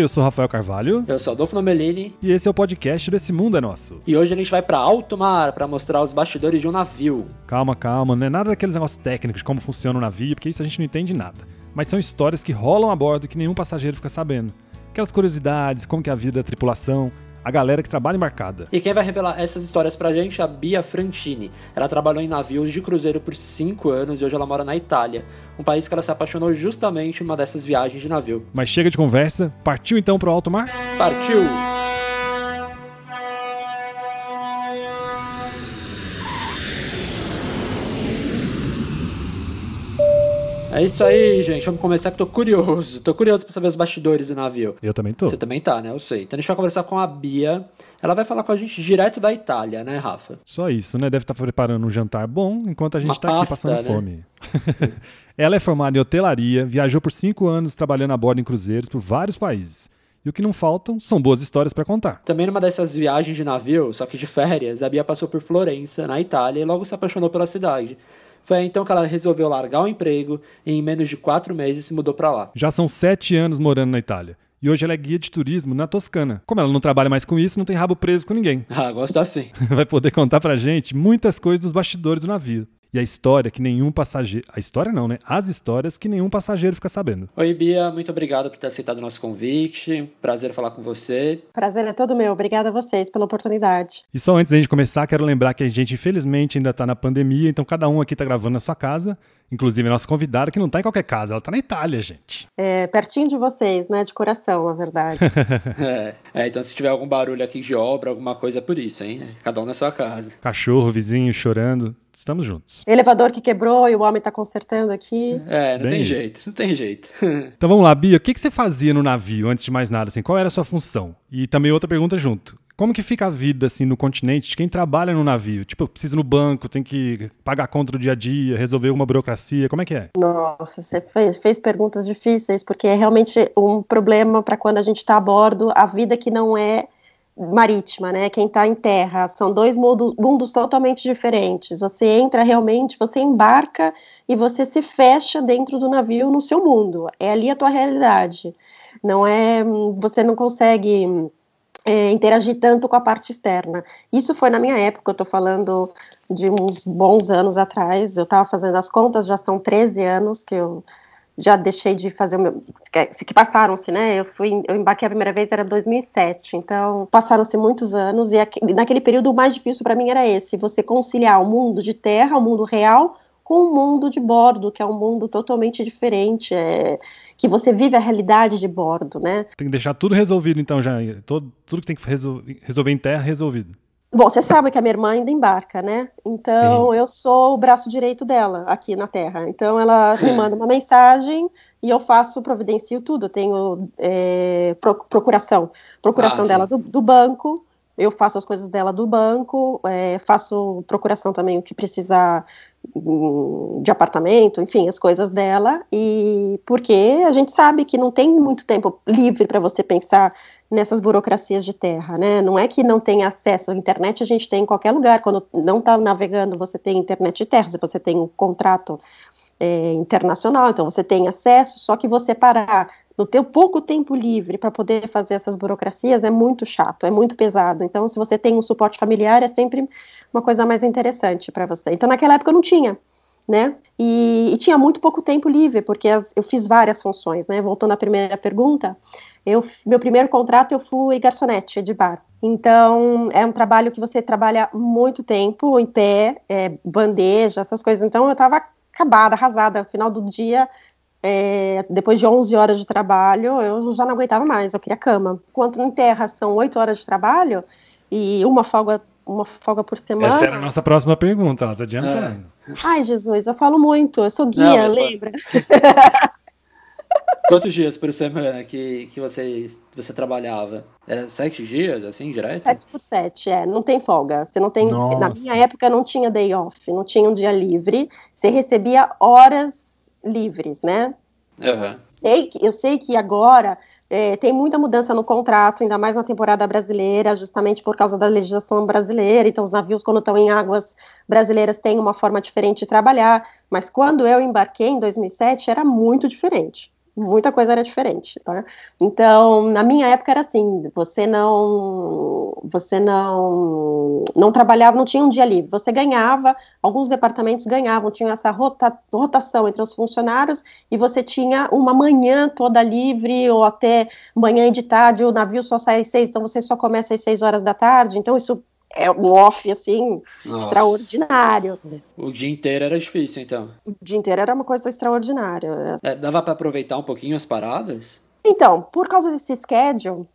Oi, eu sou Rafael Carvalho. Eu sou Adolfo Nomelini. E esse é o podcast desse Mundo é Nosso. E hoje a gente vai para alto mar para mostrar os bastidores de um navio. Calma, calma, não é nada daqueles negócios técnicos de como funciona o navio, porque isso a gente não entende nada. Mas são histórias que rolam a bordo que nenhum passageiro fica sabendo. Aquelas curiosidades, como que é a vida da tripulação, a galera que trabalha embarcada. E quem vai revelar essas histórias pra gente é a Bia Frantini. Ela trabalhou em navios de cruzeiro por 5 anos e hoje ela mora na Itália, um país que ela se apaixonou justamente numa dessas viagens de navio. Mas chega de conversa, partiu então pro alto mar? Partiu! É isso aí, gente. Vamos começar que tô curioso. Tô curioso pra saber os bastidores do navio. Eu também tô. Você também tá, né? Eu sei. Então a gente vai conversar com a Bia. Ela vai falar com a gente direto da Itália, né, Rafa? Só isso, né? Deve estar tá preparando um jantar bom enquanto a gente Uma tá pasta, aqui passando né? fome. Ela é formada em hotelaria, viajou por cinco anos trabalhando a bordo em cruzeiros por vários países. E o que não faltam são boas histórias para contar. Também numa dessas viagens de navio, só que de férias, a Bia passou por Florença, na Itália, e logo se apaixonou pela cidade. Foi então que ela resolveu largar o emprego e em menos de quatro meses se mudou para lá. Já são sete anos morando na Itália. E hoje ela é guia de turismo na Toscana. Como ela não trabalha mais com isso, não tem rabo preso com ninguém. Ah, gosto assim. Vai poder contar pra gente muitas coisas dos bastidores do navio. E a história que nenhum passageiro. A história não, né? As histórias que nenhum passageiro fica sabendo. Oi, Bia, muito obrigado por ter aceitado o nosso convite. Prazer falar com você. Prazer é todo meu. Obrigada a vocês pela oportunidade. E só antes da gente começar, quero lembrar que a gente, infelizmente, ainda tá na pandemia, então cada um aqui tá gravando na sua casa. Inclusive a nossa convidada, que não tá em qualquer casa, ela tá na Itália, gente. É, pertinho de vocês, né? De coração, na verdade. É, é, então se tiver algum barulho aqui de obra, alguma coisa é por isso, hein? Cada um na sua casa. Cachorro, vizinho chorando, estamos juntos. Elevador que quebrou e o homem tá consertando aqui. É, não Bem tem isso. jeito, não tem jeito. Então vamos lá, Bia, o que, que você fazia no navio, antes de mais nada, assim, qual era a sua função? E também outra pergunta junto. Como que fica a vida, assim, no continente de quem trabalha no navio? Tipo, precisa ir no banco, tem que pagar conta do dia a dia, resolver uma burocracia, como é que é? Nossa, você fez, fez perguntas difíceis, porque é realmente um problema para quando a gente está a bordo, a vida que não é marítima, né? Quem está em terra, são dois mundos, mundos totalmente diferentes. Você entra realmente, você embarca e você se fecha dentro do navio no seu mundo. É ali a tua realidade. Não é, você não consegue é, interagir tanto com a parte externa. Isso foi na minha época, eu estou falando de uns bons anos atrás, eu estava fazendo as contas, já são 13 anos que eu já deixei de fazer o meu. Que, que passaram-se, né? Eu, fui, eu embarquei a primeira vez, era 2007, então passaram-se muitos anos, e aqui, naquele período o mais difícil para mim era esse: você conciliar o mundo de terra, o mundo real, com o mundo de bordo, que é um mundo totalmente diferente, é, que você vive a realidade de bordo, né? Tem que deixar tudo resolvido, então, já. Todo, tudo que tem que resol- resolver em terra, resolvido. Bom, você sabe que a minha irmã ainda embarca, né? Então Sim. eu sou o braço direito dela aqui na Terra. Então ela me manda uma mensagem e eu faço, providencio tudo. Eu tenho é, pro- procuração, procuração Ah, dela do, do banco. Eu faço as coisas dela do banco, é, faço procuração também o que precisar hum, de apartamento, enfim, as coisas dela. E porque a gente sabe que não tem muito tempo livre para você pensar nessas burocracias de terra, né? Não é que não tem acesso à internet, a gente tem em qualquer lugar. Quando não está navegando, você tem internet de terra, se você tem um contrato é, internacional, então você tem acesso, só que você parar no teu pouco tempo livre para poder fazer essas burocracias é muito chato, é muito pesado. Então, se você tem um suporte familiar, é sempre uma coisa mais interessante para você. Então, naquela época eu não tinha, né? E, e tinha muito pouco tempo livre, porque as- eu fiz várias funções, né? Voltando à primeira pergunta, eu, meu primeiro contrato eu fui garçonete de bar. Então, é um trabalho que você trabalha muito tempo em pé, é, bandeja, essas coisas. Então, eu estava acabada, arrasada. No final do dia, é, depois de 11 horas de trabalho, eu já não aguentava mais, eu queria cama. Enquanto em terra são 8 horas de trabalho e uma folga, uma folga por semana. Essa era a nossa próxima pergunta, ela tá adiantando. Ai, Jesus, eu falo muito, eu sou Não, guia, mas- lembra? Quantos dias por semana que, que você, você trabalhava? Era sete dias, assim, direto? 7 por 7, é, não tem folga. Você não tem. Nossa. Na minha época não tinha day off, não tinha um dia livre. Você recebia horas livres, né? Aham. Sei eu sei que agora é, tem muita mudança no contrato, ainda mais na temporada brasileira, justamente por causa da legislação brasileira. Então, os navios, quando estão em águas brasileiras, têm uma forma diferente de trabalhar. Mas quando eu embarquei em 2007, era muito diferente. Muita coisa era diferente, tá? Então, na minha época era assim, você não você não não trabalhava, não tinha um dia livre. Você ganhava, alguns departamentos ganhavam, tinha essa rota, rotação entre os funcionários e você tinha uma manhã toda livre ou até manhã de tarde, o navio só sai às seis, então você só começa às seis horas da tarde. Então isso é um off, assim, Nossa. extraordinário. O dia inteiro era difícil, então. O dia inteiro era uma coisa extraordinária. É, dava para aproveitar um pouquinho as paradas? Então, por causa desse schedule,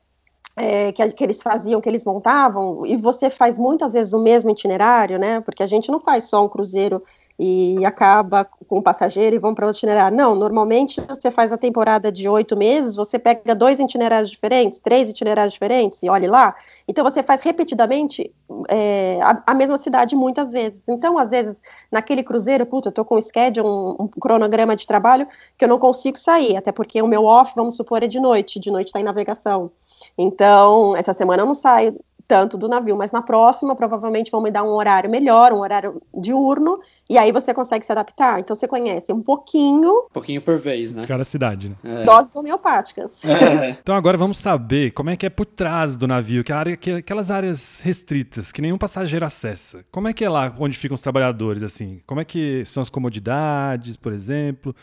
é, que, que, eles faziam, que eles montavam, e você faz muitas vezes o mesmo itinerário, né? Porque a gente não faz só um cruzeiro e acaba com o passageiro e vão para outro itinerário. Não, normalmente você faz a temporada de oito meses, você pega dois itinerários diferentes, três itinerários diferentes, e olhe lá. Então você faz repetidamente é, a, a, mesma cidade muitas vezes. Então, às vezes, naquele cruzeiro, puta, eu tô com um schedule, um, um, cronograma de trabalho que eu não consigo sair, até porque o meu off, vamos supor, é de noite, de noite está em navegação. Então, essa semana eu não saio tanto do navio, mas na próxima provavelmente vão me dar um horário melhor, um horário diurno, e aí você consegue se adaptar. Então você conhece um pouquinho. Um pouquinho por vez, né? Cada cidade, né? É. Doses homeopáticas. É. então agora vamos saber como é que é por trás do navio, que, área, que aquelas áreas restritas, que nenhum passageiro acessa. Como é que é lá onde ficam os trabalhadores, assim? Como é que são as comodidades, por exemplo?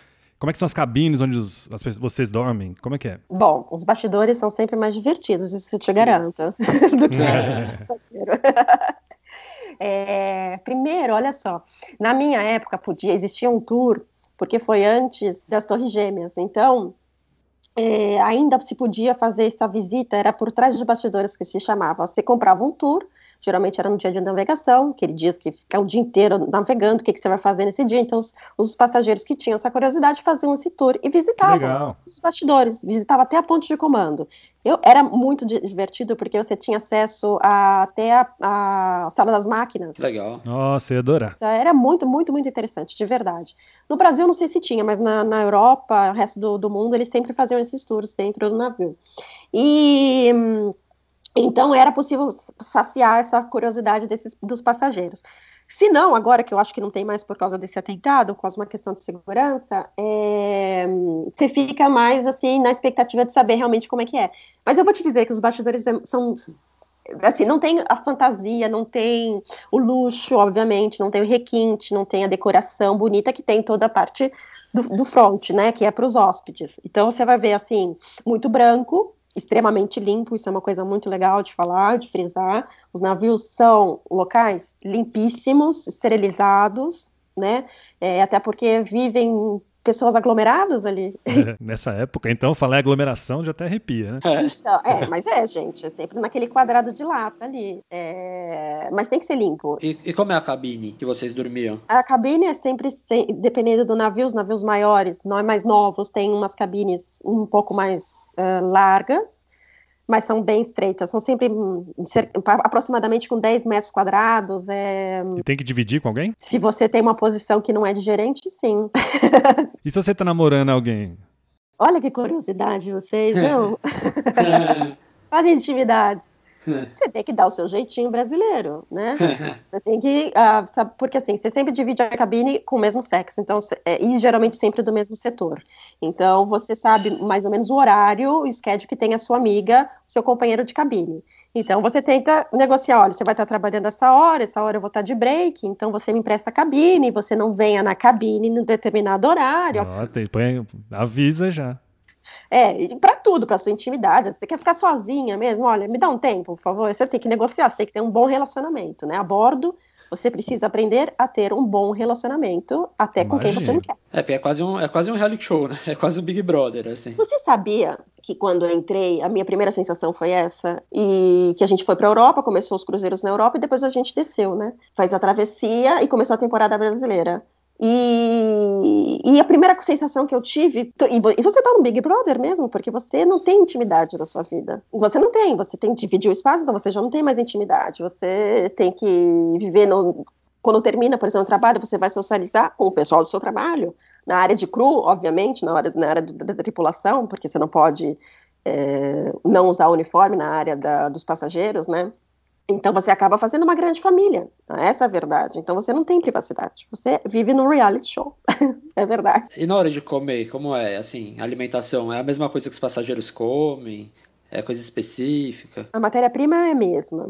Como é que são as cabines onde os, as, vocês dormem? Como é que é? Bom, os bastidores são sempre mais divertidos, isso eu te garanto, do que é, primeiro, olha só, na minha época podia existir um tour, porque foi antes das Torres Gêmeas, então é, ainda se podia fazer essa visita, era por trás dos bastidores que se chamava. Você comprava um tour, geralmente era no dia de navegação, aquele dia que fica o dia inteiro navegando, o que, que você vai fazer nesse dia. Então, os, os passageiros que tinham essa curiosidade faziam esse tour e visitavam os bastidores, visitavam até a ponte de comando. Eu, era muito divertido porque você tinha acesso a, até a, a, sala das máquinas. Legal. Nossa, eu ia adorar. Então, era muito, muito, muito interessante, de verdade. No Brasil, não sei se tinha, mas na, na Europa, o resto do, do mundo, eles sempre faziam esses tours dentro do navio. E hum, então era possível saciar essa curiosidade desses, dos passageiros. Se não, agora que eu acho que não tem mais por causa desse atentado, por causa de uma questão de segurança, é, você fica mais assim na expectativa de saber realmente como é que é. Mas eu vou te dizer que os bastidores são assim, não tem a fantasia, não tem o luxo, obviamente, não tem o requinte, não tem a decoração bonita que tem toda a parte do, do front, né, que é para os hóspedes. Então você vai ver assim, muito branco, extremamente limpo, isso é uma coisa muito legal de falar, de frisar. Os navios são locais limpíssimos, esterilizados, né? É, até porque vivem pessoas aglomeradas ali. É, nessa época, então, falar em aglomeração já até arrepia, né? É. Então, é, mas é, gente, é sempre naquele quadrado de lata ali. É... Mas tem que ser limpo. E, e, como é a cabine que vocês dormiam? A cabine é sempre, dependendo do navio, os navios maiores, não é mais novos, tem umas cabines um pouco mais uh, largas mas são bem estreitas, são sempre hum, aproximadamente com 10 metros quadrados. É... E tem que dividir com alguém? Se você tem uma posição que não é de gerente, sim. e se você tá namorando alguém? Olha que curiosidade vocês, não? Fazem intimidades. Você tem que dar o seu jeitinho brasileiro, né? Você tem que. Uh, sabe, porque assim, você sempre divide a cabine com o mesmo sexo, então, é, e geralmente sempre do mesmo setor. Então, você sabe mais ou menos o horário, o schedule que tem a sua amiga, o seu companheiro de cabine. Então, você tenta negociar: olha, você vai estar trabalhando essa hora, essa hora eu vou estar de break, então você me empresta a cabine, você não venha na cabine em determinado horário. Ah, tem, põe, avisa já. É, para tudo, para sua intimidade. Você quer ficar sozinha mesmo? Olha, me dá um tempo, por favor. Você tem que negociar, você tem que ter um bom relacionamento, né? A bordo, você precisa aprender a ter um bom relacionamento até Imagina. com quem você não quer. É, é quase um, é quase um reality show, né? É quase um Big Brother, assim. Você sabia que quando eu entrei, a minha primeira sensação foi essa, e que a gente foi para a Europa, começou os cruzeiros na Europa e depois a gente desceu, né? Faz a travessia e começou a temporada brasileira. E, e, a primeira sensação que eu tive, e você tá no Big Brother mesmo, porque você não tem intimidade na sua vida. Você não tem, você tem que dividir o espaço, então você já não tem mais intimidade. Você tem que viver no. Quando termina, por exemplo, o trabalho, você vai socializar com o pessoal do seu trabalho. Na área de cru, obviamente, na, hora, na área da, tripulação, porque você não pode é, não usar uniforme na área da, dos passageiros, né? Então você acaba fazendo uma grande família. Essa é a verdade. Então você não tem privacidade. Você vive num reality show. é verdade. E na hora de comer, como é? Assim, alimentação é a mesma coisa que os passageiros comem? É coisa específica? A matéria-prima é a mesma.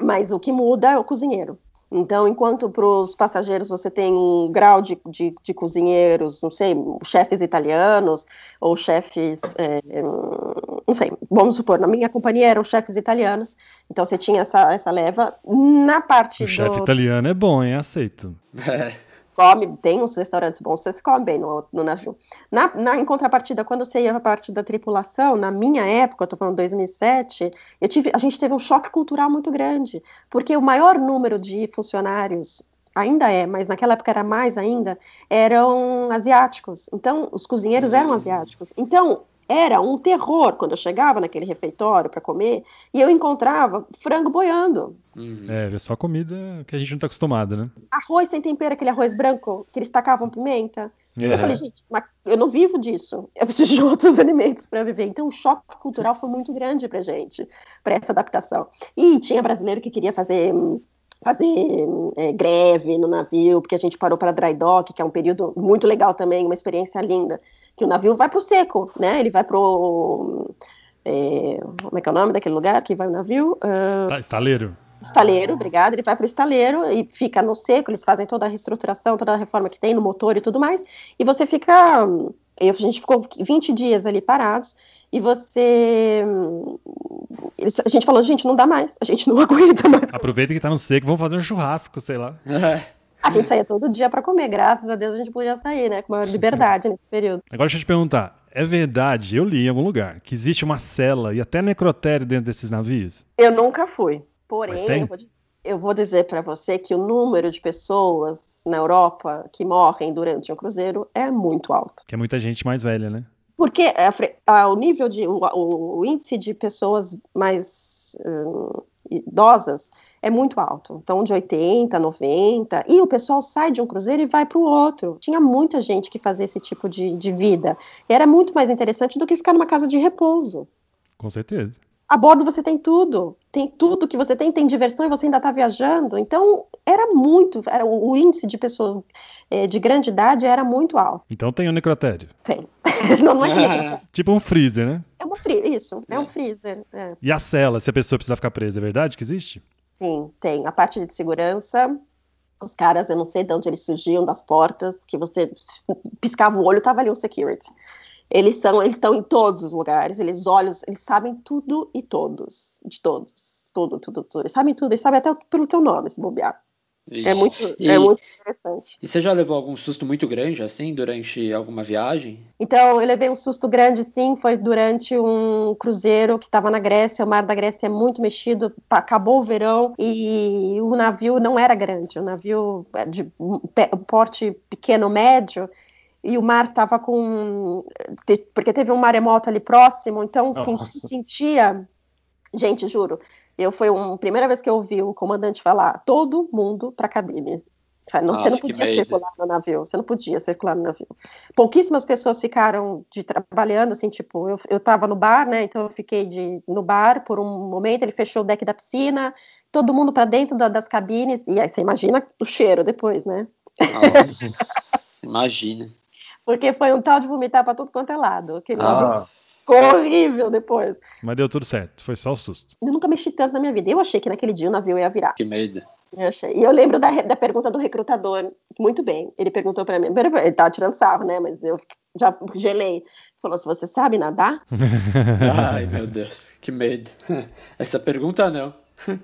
Mas o que muda é o cozinheiro. Então, enquanto para os passageiros você tem um grau de, de, de, cozinheiros, não sei, chefes italianos ou chefes, é, não sei, vamos supor, na minha companhia eram chefes italianos, então você tinha essa, essa leva. Na parte o do... chefe italiano é bom, hein? Aceito. É come, tem uns restaurantes bons, você se come bem no, no navio. Na, na, em contrapartida, quando você ia para a parte da tripulação, na minha época, eu estou falando 2007, eu tive, a gente teve um choque cultural muito grande, porque o maior número de funcionários ainda é, mas naquela época era mais ainda, eram asiáticos. Então, os cozinheiros eram hum. asiáticos. Então, era um terror quando eu chegava naquele refeitório para comer e eu encontrava frango boiando. Uhum. É, é só comida que a gente não está acostumado, né? Arroz sem tempero, aquele arroz branco que eles tacavam pimenta. É. Eu falei, gente, mas eu não vivo disso. Eu preciso de outros alimentos para viver. Então, o choque cultural foi muito grande para gente, para essa adaptação. E tinha brasileiro que queria fazer fazer é, greve no navio, porque a gente parou para dry dock, que é um período muito legal também, uma experiência linda, que o navio vai para o seco, né? Ele vai para o... É, como é que é o nome daquele lugar que vai o navio? Uh, estaleiro. Estaleiro, obrigado. Ele vai para o estaleiro e fica no seco, eles fazem toda a reestruturação, toda a reforma que tem no motor e tudo mais, e você fica... a gente ficou 20 dias ali parados, e você. A gente falou, gente, não dá mais, a gente não aguenta mais. Aproveita que tá no seco, vamos fazer um churrasco, sei lá. A gente saía todo dia para comer, graças a Deus a gente podia sair, né? Com maior liberdade nesse período. Agora deixa eu te perguntar: é verdade, eu li em algum lugar, que existe uma cela e até necrotério dentro desses navios? Eu nunca fui. Porém, eu vou, eu vou dizer para você que o número de pessoas na Europa que morrem durante um cruzeiro é muito alto. Que é muita gente mais velha, né? Porque a, a, o nível de. O, o, índice de pessoas mais uh, idosas é muito alto. Então, de 80, 90. E o pessoal sai de um cruzeiro e vai para o outro. Tinha muita gente que fazia esse tipo de, de vida. E era muito mais interessante do que ficar numa casa de repouso. Com certeza. A bordo você tem tudo, tem tudo que você tem, tem diversão e você ainda está viajando. Então, era muito, era o, o índice de pessoas é, de grande idade era muito alto. Então tem o necrotério. Tem. não, não é Tipo um freezer, né? É um freezer, isso, é, um freezer. É. E a cela, se a pessoa precisa ficar presa, é verdade que existe? Sim, tem. A parte de segurança, os caras, eu não sei de onde eles surgiam, das portas, que você piscava o olho, tava ali um security. Eles são, eles estão em todos os lugares, eles olham, eles sabem tudo e todos, de todos, tudo, tudo, tudo. Eles sabem tudo, eles sabem até pelo teu nome, se bobear. É muito, e, é muito interessante. E você já levou algum susto muito grande, assim, durante alguma viagem? Então, eu levei um susto grande, sim, foi durante um cruzeiro que estava na Grécia, o mar da Grécia é muito mexido, acabou o verão e o navio não era grande, o navio é de porte pequeno, médio, e o mar estava com. Porque teve um maremoto ali próximo, então se sentia. Gente, juro, eu foi a primeira vez que eu ouvi o comandante falar: todo mundo para a cabine. Não, Nossa, você não podia circular no navio, você não podia circular no navio. Pouquíssimas pessoas ficaram de trabalhando, assim, tipo, eu, eu tava no bar, né, então eu fiquei de, no bar por um momento, ele fechou o deck da piscina, todo mundo para dentro da, das cabines, e aí você imagina o cheiro depois, né? Nossa, imagina. Porque foi um tal de vomitar para tudo quanto é lado. Aquele ah. Ficou horrível depois. Mas deu tudo certo, foi só o susto. Eu nunca mexi tanto na minha vida. Eu achei que naquele dia o navio ia virar. Que medo. Eu achei. E eu lembro da, da pergunta do recrutador, muito bem. Ele perguntou para mim, ele tava tirando sarro, né? Mas eu já gelei. Falou: se você sabe nadar? Ai, meu Deus, que medo. Essa pergunta não.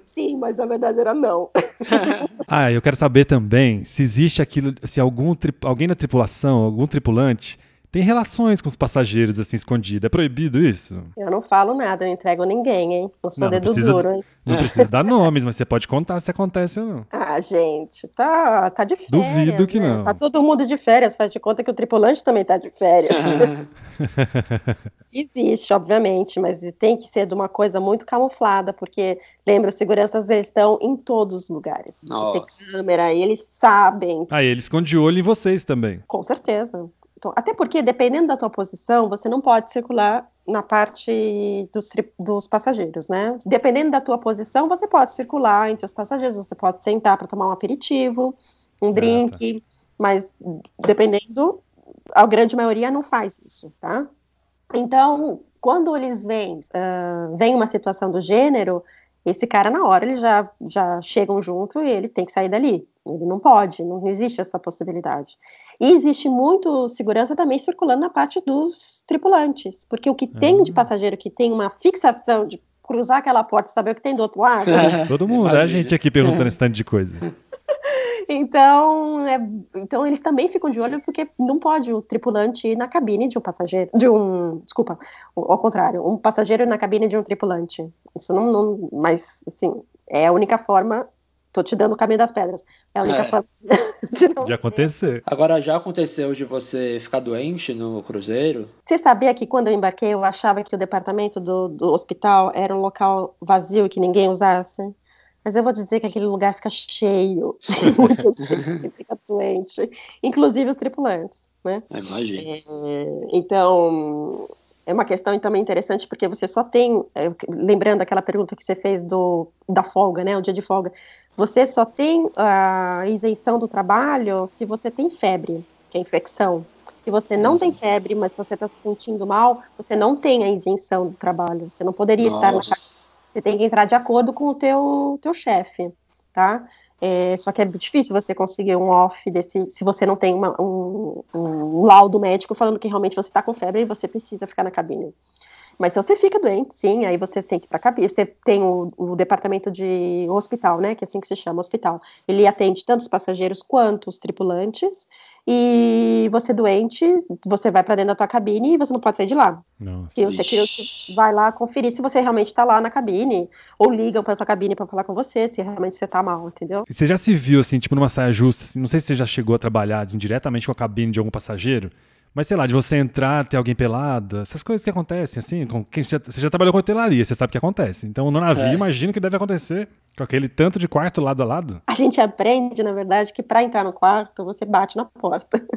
Sim, mas na verdade era não. ah, eu quero saber também se existe aquilo, se algum alguém na tripulação, algum tripulante tem relações com os passageiros assim escondido. É proibido isso? Eu não falo nada, eu não entrego ninguém, hein? Não sou não, dedo não precisa, duro, hein? Não precisa dar nomes, mas você pode contar se acontece ou não. Ah, gente, tá, tá de férias. Duvido que né? não. Tá todo mundo de férias, faz de conta que o tripulante também tá de férias. Existe, obviamente, mas tem que ser de uma coisa muito camuflada, porque, lembra, os seguranças eles estão em todos os lugares. Nossa. Tem câmera, eles sabem. Ah, e eles escondem de olho em vocês também. Com certeza. Então, até porque, dependendo da tua posição, você não pode circular na parte dos, dos passageiros, né? Dependendo da tua posição, você pode circular entre os passageiros, você pode sentar para tomar um aperitivo, um drink, ah, tá. mas dependendo, a grande maioria não faz isso, tá? Então, quando eles vêm, uh, vem uma situação do gênero, esse cara na hora eles já, já chegam junto e ele tem que sair dali. Ele não pode, não existe essa possibilidade. E existe muito segurança também circulando na parte dos tripulantes, porque o que uhum. tem de hum. passageiro que tem uma fixação de cruzar aquela porta e saber o que tem do outro lado. Todo mundo, né? a gente aqui perguntando esse tanto de coisa. Então, é, então eles também ficam de olho porque não pode o tripulante ir na cabine de um passageiro, de um, desculpa, ao contrário, um passageiro na cabine de um tripulante. Isso não, não mas assim, é a única forma Tô te dando o caminho das pedras. É a única é. forma de, não de acontecer. Agora, já aconteceu de você ficar doente no cruzeiro? Você sabia que quando eu embarquei, eu achava que o departamento do, do hospital era um local vazio e que ninguém usasse? Mas eu vou dizer que aquele lugar fica cheio. Muita gente que fica doente. Inclusive os tripulantes, né? Imagina. É, então, é uma questão também interessante porque você só tem, é, lembrando aquela pergunta que você fez do, da folga, né, o dia de folga, você só tem a isenção do trabalho se você tem febre, que é infecção. Se você não uhum. tem febre, mas você está se sentindo mal, você não tem a isenção do trabalho. Você não poderia Nossa. estar na Você tem que entrar de acordo com o teu, teu chefe, tá? É, só que é difícil você conseguir um off desse, se você não tem uma, um, um, laudo médico falando que realmente você está com febre e você precisa ficar na cabine. Mas se você fica doente, sim, aí você tem que ir para a cabine. Você tem o, o, departamento de hospital, né? Que é assim que se chama, hospital. Ele atende tanto os passageiros quanto os tripulantes. E você doente, você vai para dentro da tua cabine e você não pode sair de lá. Nossa, e você vai lá conferir se você realmente está lá na cabine. Ou ligam para sua cabine para falar com você se realmente você está mal, entendeu? Você já se viu, assim, tipo, numa saia justa? Assim, não sei se você já chegou a trabalhar assim, diretamente com a cabine de algum passageiro. Mas sei lá, de você entrar, ter alguém pelado, essas coisas que acontecem, assim, com quem você já trabalhou com hotelaria, você sabe que acontece. Então no navio, é. imagino que deve acontecer com aquele tanto de quarto lado a lado. A gente aprende, na verdade, que para entrar no quarto, você bate na porta.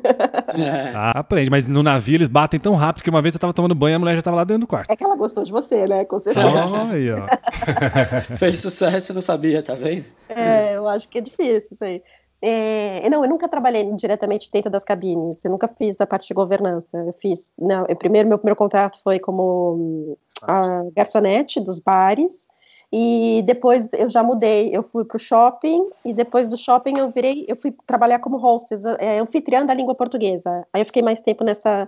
É. Ah, aprende, mas no navio eles batem tão rápido que uma vez eu tava tomando banho e a mulher já tava lá dentro do quarto. É que ela gostou de você, né? Com certeza. Oh, aí, ó. Fez sucesso, não sabia, tá vendo? É, eu acho que é difícil isso aí. É, não, eu nunca trabalhei diretamente dentro das cabines, eu nunca fiz a parte de governança. Eu fiz, não, eu, primeiro, meu primeiro contrato foi como a garçonete dos bares, e depois eu já mudei, eu fui para o shopping, e depois do shopping eu virei, eu fui trabalhar como hostess, é, anfitriã da língua portuguesa. Aí eu fiquei mais tempo nessa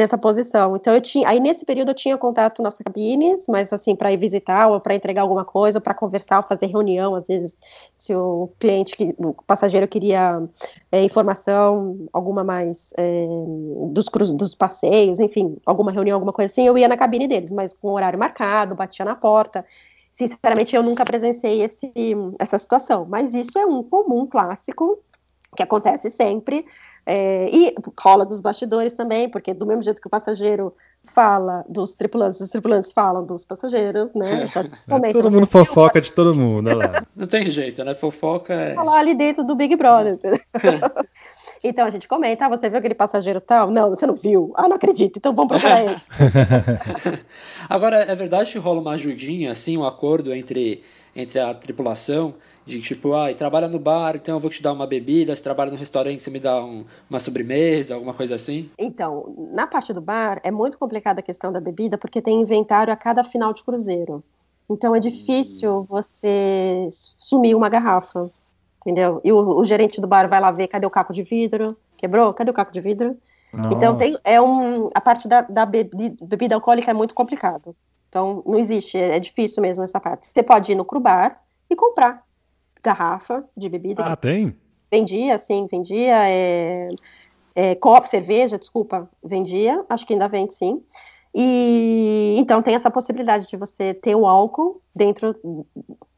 nessa posição. Então eu tinha, aí nesse período eu tinha contato nas cabines, mas assim para ir visitar ou para entregar alguma coisa, ou para conversar, ou fazer reunião, às vezes se o cliente, o passageiro queria é, informação, alguma mais é, dos cruz, dos passeios, enfim, alguma reunião, alguma coisa assim, eu ia na cabine deles, mas com horário marcado, batia na porta. Sinceramente, eu nunca presenciei esse, essa situação, mas isso é um comum clássico que acontece sempre é, e rola dos bastidores também, porque do mesmo jeito que o passageiro fala dos tripulantes, os tripulantes falam dos passageiros, né? É, todo mundo fofoca de todo mundo, olha lá. Não tem jeito, né? Fofoca é. Falar ali dentro do Big Brother. então a gente comenta, ah, você viu aquele passageiro tal? Não, você não viu. Ah, não acredito, então vamos procurar ele. Agora, é verdade que rola uma ajudinha, assim, um acordo entre, entre a tripulação de tipo, ah, trabalha no bar, então eu vou te dar uma bebida, se trabalha no restaurante, você me dá um, uma sobremesa, alguma coisa assim? Então, na parte do bar, é muito complicada a questão da bebida, porque tem inventário a cada final de cruzeiro. Então é difícil hum. você sumir uma garrafa, entendeu? E o, o, gerente do bar vai lá ver, cadê o caco de vidro? Quebrou? Cadê o caco de vidro? Nossa. Então tem, é um, a parte da, da bebida, bebida alcoólica é muito complicado. Então não existe, é, é difícil mesmo essa parte. Você pode ir no bar e comprar garrafa de bebida. Ah, tem? Vendia, sim, vendia. É, é, copo, cerveja, desculpa, vendia. Acho que ainda vende, sim. E então tem essa possibilidade de você ter o álcool dentro,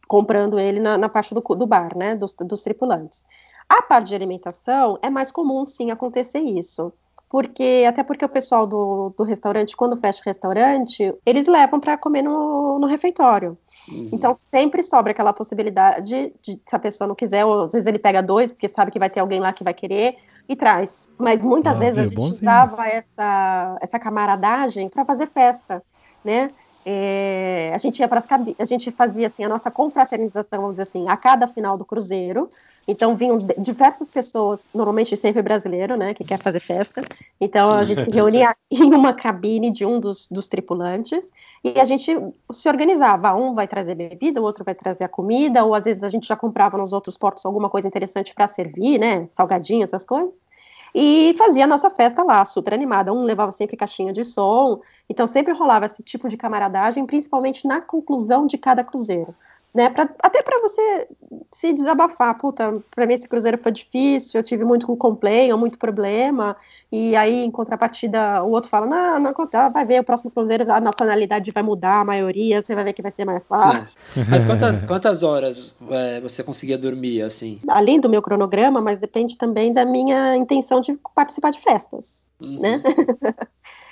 comprando ele na, na parte do, do bar, né? Dos, dos tripulantes. A parte de alimentação é mais comum, sim, acontecer isso porque até porque o pessoal do, do restaurante, quando fecha o restaurante, eles levam para comer no, no refeitório. Uhum. Então sempre sobra aquela possibilidade de, se a pessoa não quiser, ou às vezes ele pega dois, porque sabe que vai ter alguém lá que vai querer, e traz. Mas muitas ah, vezes a gente usava essa, essa camaradagem para fazer festa, né? É, a gente ia para as a gente fazia assim a nossa confraternização, vamos dizer assim, a cada final do cruzeiro. Então vinham diversas pessoas, normalmente sempre brasileiro, né, que quer fazer festa. Então a gente se reunia em uma cabine de um dos, dos tripulantes e a gente se organizava. Um vai trazer bebida, o outro vai trazer a comida, ou às vezes a gente já comprava nos outros portos alguma coisa interessante para servir, né, salgadinho, essas coisas e fazia a nossa festa lá, super animada. Um levava sempre caixinha de som, então sempre rolava esse tipo de camaradagem, principalmente na conclusão de cada cruzeiro né? Pra, até para você se desabafar. Puta, para mim esse cruzeiro foi difícil, eu tive muito com complaint, muito problema. E aí, em contrapartida, o outro fala: não, não, vai ver, o próximo cruzeiro a nacionalidade vai mudar, a maioria, você vai ver que vai ser mais fácil. Mas quantas, quantas horas é, você conseguia dormir, assim? Além do meu cronograma, mas depende também da minha intenção de participar de festas, uhum. né?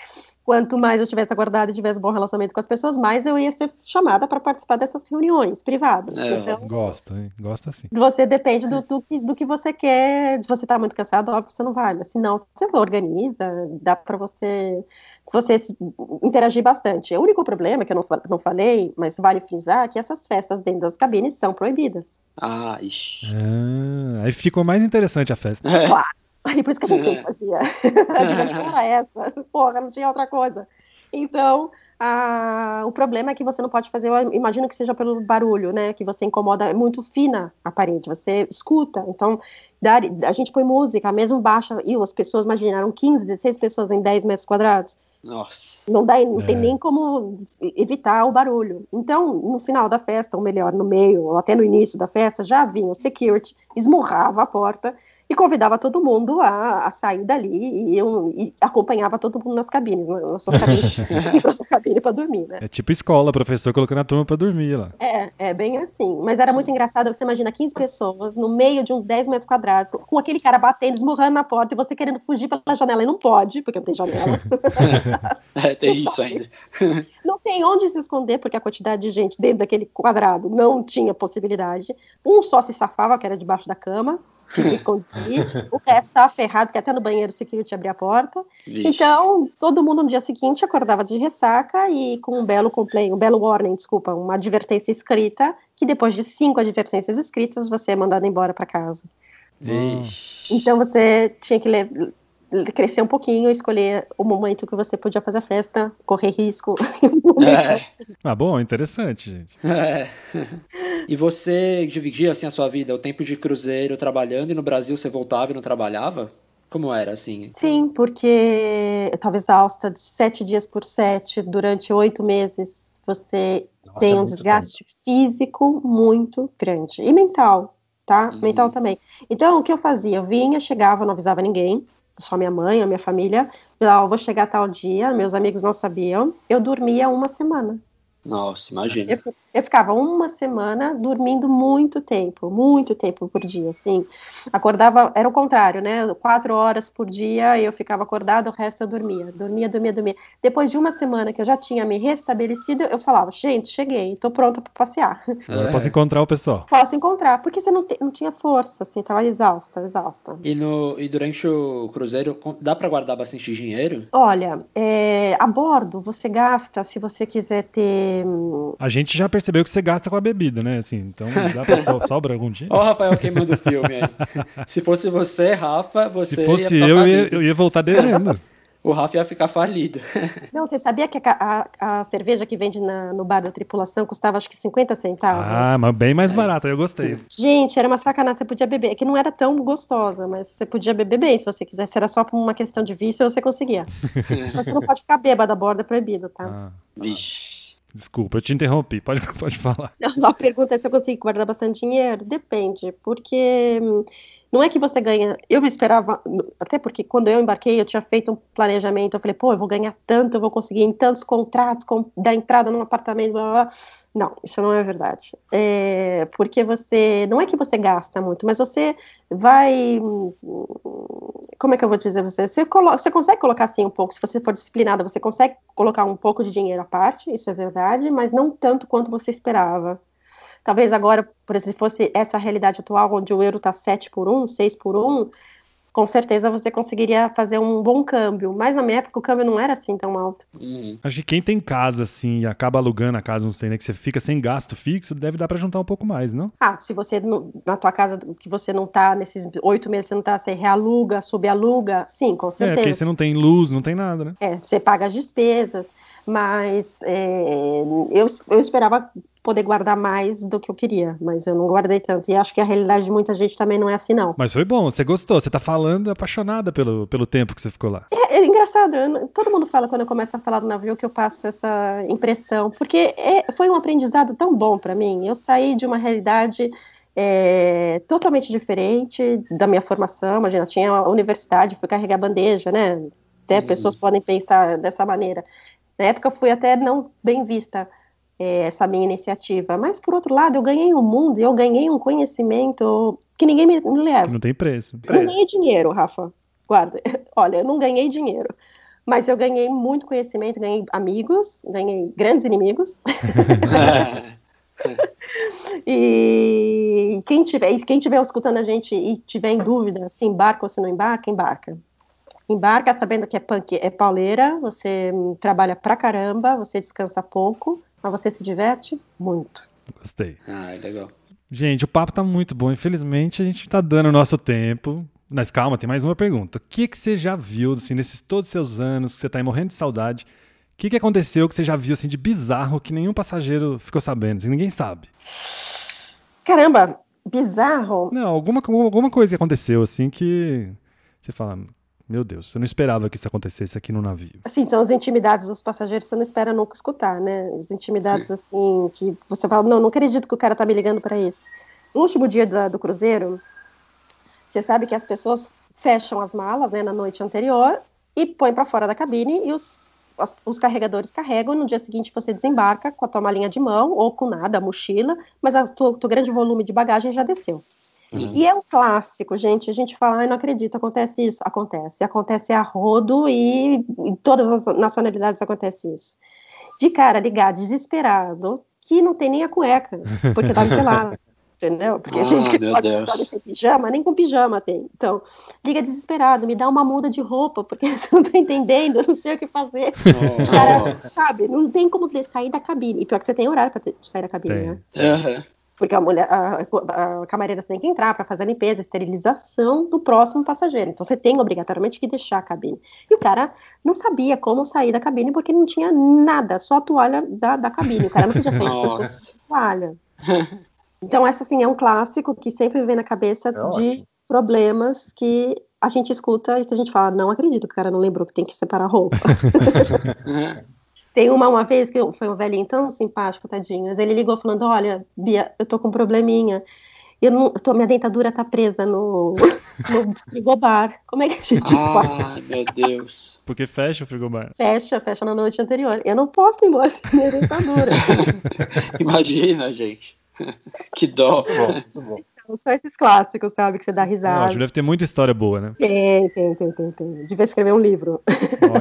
quanto mais eu tivesse aguardado e tivesse bom relacionamento com as pessoas, mais eu ia ser chamada para participar dessas reuniões privadas. É, então, gosto, hein? Gosto assim. Você depende do, do, que, do que você quer. Se você está muito cansado, óbvio, você não vai. Mas se não, você organiza, dá para você, você interagir bastante. O único problema que eu não, não falei, mas vale frisar, é que essas festas dentro das cabines são proibidas. Ah, ixi. Ah, aí ficou mais interessante a festa. Claro. E por isso que a gente sempre fazia. a diversão era essa. Porra, não tinha outra coisa. Então, a, o problema é que você não pode fazer, eu imagino que seja pelo barulho, né? Que você incomoda, é muito fina a parede, você escuta. Então, dar, a gente põe música, mesmo baixa, e as pessoas imaginaram 15, 16 pessoas em 10 metros quadrados. Nossa. Não, dá, não é. tem nem como evitar o barulho. Então, no final da festa, ou melhor, no meio, ou até no início da festa, já vinha o security, esmurrava a porta e convidava todo mundo a, a sair dali e, eu, e acompanhava todo mundo nas cabines, nas suas cabines, para sua cabine para dormir, né? É tipo escola, professor colocando a turma para dormir lá. É, é bem assim. Mas era muito engraçado, você imagina 15 pessoas no meio de uns 10 metros quadrados, com aquele cara batendo, esmurrando na porta e você querendo fugir pela janela e não pode, porque não tem janela. é, tem isso ainda. não tem onde se esconder, porque a quantidade de gente dentro daquele quadrado não tinha possibilidade. Um só se safava, que era debaixo da cama que se escondia, o resto estava ferrado, que até no banheiro você queria te abrir a porta. Vixe. Então, todo mundo no dia seguinte acordava de ressaca e com um belo complaint, um belo warning, desculpa, uma advertência escrita, que depois de cinco advertências escritas, você é mandado embora para casa. Vixe. Então você tinha que crescer um pouquinho, escolher o momento que você podia fazer a festa, correr risco. É. Ah, bom, interessante, gente. É. E você dividia assim a sua vida, o tempo de cruzeiro trabalhando e no Brasil você voltava e não trabalhava? Como era, assim? Sim, porque eu estava exausta de sete dias por sete, durante oito meses, você Nossa, tem é um desgaste bom. físico muito grande. E mental, tá? Uhum. Mental também. Então, o que eu fazia? Eu vinha, chegava, não avisava ninguém, só minha mãe, a minha família. Eu vou chegar tal dia, meus amigos não sabiam. Eu dormia uma semana. Nossa, imagina. Eu, eu, ficava uma semana dormindo muito tempo, muito tempo por dia, assim. Acordava, era o contrário, né? Quatro horas por dia eu ficava acordada, o resto eu dormia. Dormia, dormia, dormia. Depois de uma semana que eu já tinha me restabelecido, eu falava, gente, cheguei, tô pronta para passear. Agora é. posso encontrar o pessoal. Posso encontrar, porque você não, te, não tinha força, assim, tava exausta, exausta. E, no, e durante o cruzeiro, dá para guardar bastante dinheiro? Olha, é, a bordo você gasta, se você quiser ter a gente já percebeu que você gasta com a bebida, né? Assim, então dá pra so, sobra algum dia. Ó, o Rafael queimando o filme aí. Se fosse você, Rafa, você. Se fosse eu, eu ia, eu ia voltar devendo. o Rafa ia ficar falido. Não, você sabia que a, a, a cerveja que vende na, no bar da tripulação custava acho que 50 centavos? Ah, mas bem mais é. barata, eu gostei. Gente, era uma sacanagem, você podia beber. É que não era tão gostosa, mas você podia beber bem se você quisesse. Era só por uma questão de vício, você conseguia. mas você não pode ficar bêbada a borda, é proibido, tá? Ah. Vixe. Desculpa, eu te interrompi, pode, pode falar. A pergunta é se eu consigo guardar bastante dinheiro? Depende, porque hum, não é que você ganha. Eu esperava, até porque quando eu embarquei, eu tinha feito um planejamento. Eu falei, pô, eu vou ganhar tanto, eu vou conseguir em tantos contratos, com, dar entrada num apartamento, blá, blá, blá. Não, isso não é verdade. É, porque você. Não é que você gasta muito, mas você vai. Como é que eu vou dizer você? Você, você consegue colocar assim um pouco, se você for disciplinada, você consegue colocar um pouco de dinheiro à parte, isso é verdade, mas não tanto quanto você esperava. Talvez agora, por exemplo, se fosse essa realidade atual, onde o euro está 7 por 1, 6 por 1, com certeza você conseguiria fazer um bom câmbio. Mas na minha época o câmbio não era assim tão alto. Uhum. Acho que quem tem casa assim e acaba alugando a casa, não sei, né, que você fica sem gasto fixo, deve dar para juntar um pouco mais, não? Ah, se você na tua casa que você não tá nesses oito meses, você não tá, você realuga, subaluga, sim, com certeza. É, porque você não tem luz, não tem nada, né? É, você paga as despesas mas é, eu, eu esperava poder guardar mais do que eu queria, mas eu não guardei tanto. E acho que a realidade de muita gente também não é assim, não. Mas foi bom, você gostou, você tá falando apaixonada pelo, pelo tempo que você ficou lá. É, é engraçado, eu, todo mundo fala quando eu começo a falar do navio que eu passo essa impressão, porque é, foi um aprendizado tão bom para mim. Eu saí de uma realidade é, totalmente diferente da minha formação. Imagina, tinha a universidade, fui carregar bandeja, né? Até uhum. pessoas podem pensar dessa maneira. Na época fui até não bem vista é, essa minha iniciativa, mas por outro lado eu ganhei um mundo e eu ganhei um conhecimento que ninguém me, me leva. Que não tem preço. Eu não ganhei dinheiro, Rafa. Guarda. Olha, eu não ganhei dinheiro, mas eu ganhei muito conhecimento, ganhei amigos, ganhei grandes inimigos. e quem tiver, quem tiver escutando a gente e tiver em dúvida se embarca ou se não embarca, embarca. Embarca sabendo que é punk, é pauleira, você trabalha pra caramba, você descansa pouco, mas você se diverte muito. Gostei. Ah, é legal. Gente, o papo tá muito bom. Infelizmente, a gente tá dando o nosso tempo. Mas calma, tem mais uma pergunta. O que, que você já viu, assim, nesses todos os seus anos, que você tá aí morrendo de saudade? O que, que aconteceu que você já viu, assim, de bizarro, que nenhum passageiro ficou sabendo, assim, ninguém sabe? Caramba, bizarro? Não, alguma, alguma coisa que aconteceu, assim, que você fala, meu Deus, você não esperava que isso acontecesse aqui no navio. Assim, são as intimidades dos passageiros, você não espera nunca escutar, né? As intimidades, Sim. assim, que você fala, não, não acredito que o cara tá me ligando para isso. No último dia do, do cruzeiro, você sabe que as pessoas fecham as malas, né, na noite anterior e põem para fora da cabine e os, os, os, carregadores carregam. No dia seguinte você desembarca com a tua malinha de mão ou com nada, a mochila, mas o teu grande volume de bagagem já desceu. Uhum. E é um clássico, gente. A gente fala, ai, não acredito, acontece isso. Acontece. Acontece a rodo e em todas as nacionalidades acontece isso. De cara ligar desesperado, que não tem nem a cueca, porque tá pelado. entendeu? Porque a gente que pode Deus. sem pijama, nem com pijama tem. Então, liga desesperado, me dá uma muda de roupa, porque você não tá entendendo, eu não sei o que fazer. Oh. Cara, sabe, não tem como sair da cabine. E pior que você tem horário pra sair da cabine, tem. né? Uhum porque a mulher, a, a camareira tem que entrar para fazer a limpeza, a esterilização do próximo passageiro. Então você tem obrigatoriamente que deixar a cabine. E o cara não sabia como sair da cabine porque não tinha nada, só a toalha da, da cabine. O cara não podia sair com a toalha. Então essa assim é um clássico que sempre vem na cabeça é de ótimo. problemas que a gente escuta e que a gente fala, não acredito que o cara não lembrou que tem que separar a roupa. Tem uma, uma vez que foi um velhinho tão simpático, tadinho, mas ele ligou falando: Olha, Bia, eu tô com um probleminha. Eu não, tô, minha dentadura tá presa no, no frigobar. Como é que a gente ah, faz? Ah, meu Deus. Porque fecha o frigobar. Fecha, fecha na noite anterior. Eu não posso ir embora sem minha dentadura. Imagina, gente. que dó. Muito bom, muito bom são esses clássicos, sabe? Que você dá risada. Eu acho que deve ter muita história boa, né? Tem, tem, tem, tem. tem. Devia escrever um livro.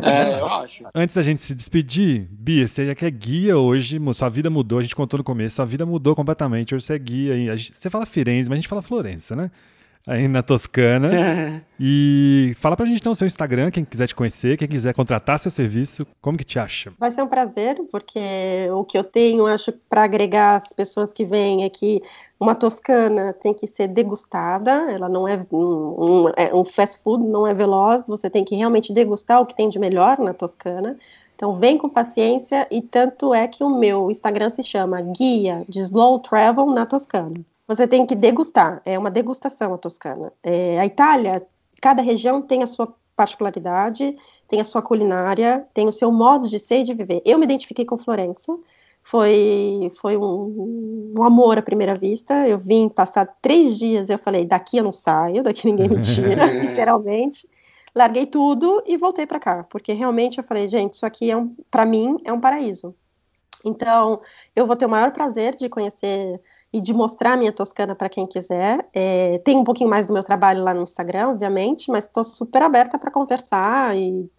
É, eu acho. Antes da gente se despedir, Bia, você já que é guia hoje, sua vida mudou, a gente contou no começo, sua vida mudou completamente. Hoje você é guia. Você fala Firenze, mas a gente fala Florença, né? Aí na Toscana. e fala pra gente então o seu Instagram, quem quiser te conhecer, quem quiser contratar seu serviço, como que te acha? Vai ser um prazer, porque o que eu tenho, acho, para agregar as pessoas que vêm é que uma toscana tem que ser degustada, ela não é um, um, é um fast food, não é veloz, você tem que realmente degustar o que tem de melhor na toscana. Então vem com paciência e tanto é que o meu Instagram se chama Guia de Slow Travel na Toscana você tem que degustar. É uma degustação a Toscana. É, a Itália, cada região tem a sua particularidade, tem a sua culinária, tem o seu modo de ser e de viver. Eu me identifiquei com Florença. Foi, foi um, um amor à primeira vista. Eu vim passar três dias, eu falei, daqui eu não saio, daqui ninguém me tira, literalmente. Larguei tudo e voltei para cá, porque realmente eu falei, gente, isso aqui é um, para mim é um paraíso. Então, eu vou ter o maior prazer de conhecer e de mostrar a minha Toscana para quem quiser. É, tem um pouquinho mais do meu trabalho lá no Instagram, obviamente, mas estou super aberta para conversar e,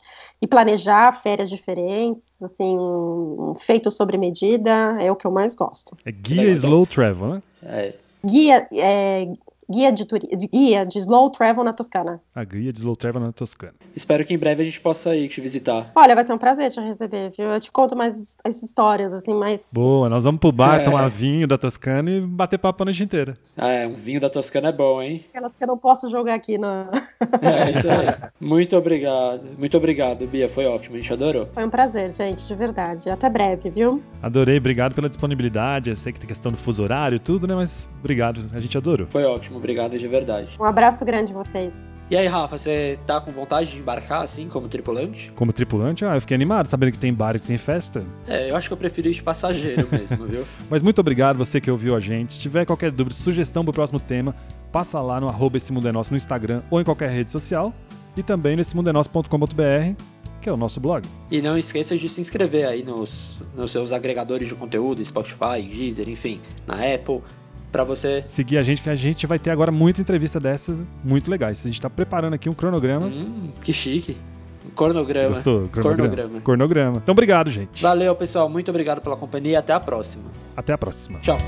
e, planejar férias diferentes, assim, um, feito sobre medida, é o que eu mais gosto. É guia slow travel, né? É. Guia, é, guia de, turi guia de slow travel na Toscana. A guia de slow travel na Toscana. Espero que em breve a gente possa ir te visitar. Olha, vai ser um prazer te receber, viu? Eu te conto mais as histórias, assim, mais... Boa, nós vamos pro bar, é. tomar vinho da Toscana e bater papo a noite inteira. Ah, é, um vinho da Toscana é bom, hein? Aquelas que eu não posso jogar aqui na... é, isso aí. Muito obrigado. Muito obrigado, Bia. Foi ótimo, a gente adorou. Foi um prazer, gente, de verdade. Até breve, viu? Adorei, obrigado pela disponibilidade. Eu sei que tem questão do fuso horário e tudo, né? Mas obrigado, a gente adorou. Foi ótimo, obrigado de verdade. Um abraço grande a vocês. E aí, Rafa, você tá com vontade de embarcar assim, como tripulante? Como tripulante? Ah, eu fiquei animado, sabendo que tem bar e que tem festa. É, eu acho que eu prefiro ir de passageiro mesmo, viu? Mas muito obrigado você que ouviu a gente. Se tiver qualquer dúvida, sugestão pro próximo tema, passa lá no arroba esse mundo é nosso no Instagram ou em qualquer rede social. E também no essemundenosso.com.br, que é o nosso blog. E não esqueça de se inscrever aí nos, nos seus agregadores de conteúdo, Spotify, Deezer, enfim, na Apple para você seguir a gente, que a gente vai ter agora muita entrevista dessas muito legais. A gente tá preparando aqui um cronograma. Hum, que chique. Cronograma. Gostou? Cronograma. Cronograma. Então, obrigado, gente. Valeu, pessoal. Muito obrigado pela companhia. Até a próxima. Até a próxima. Tchau.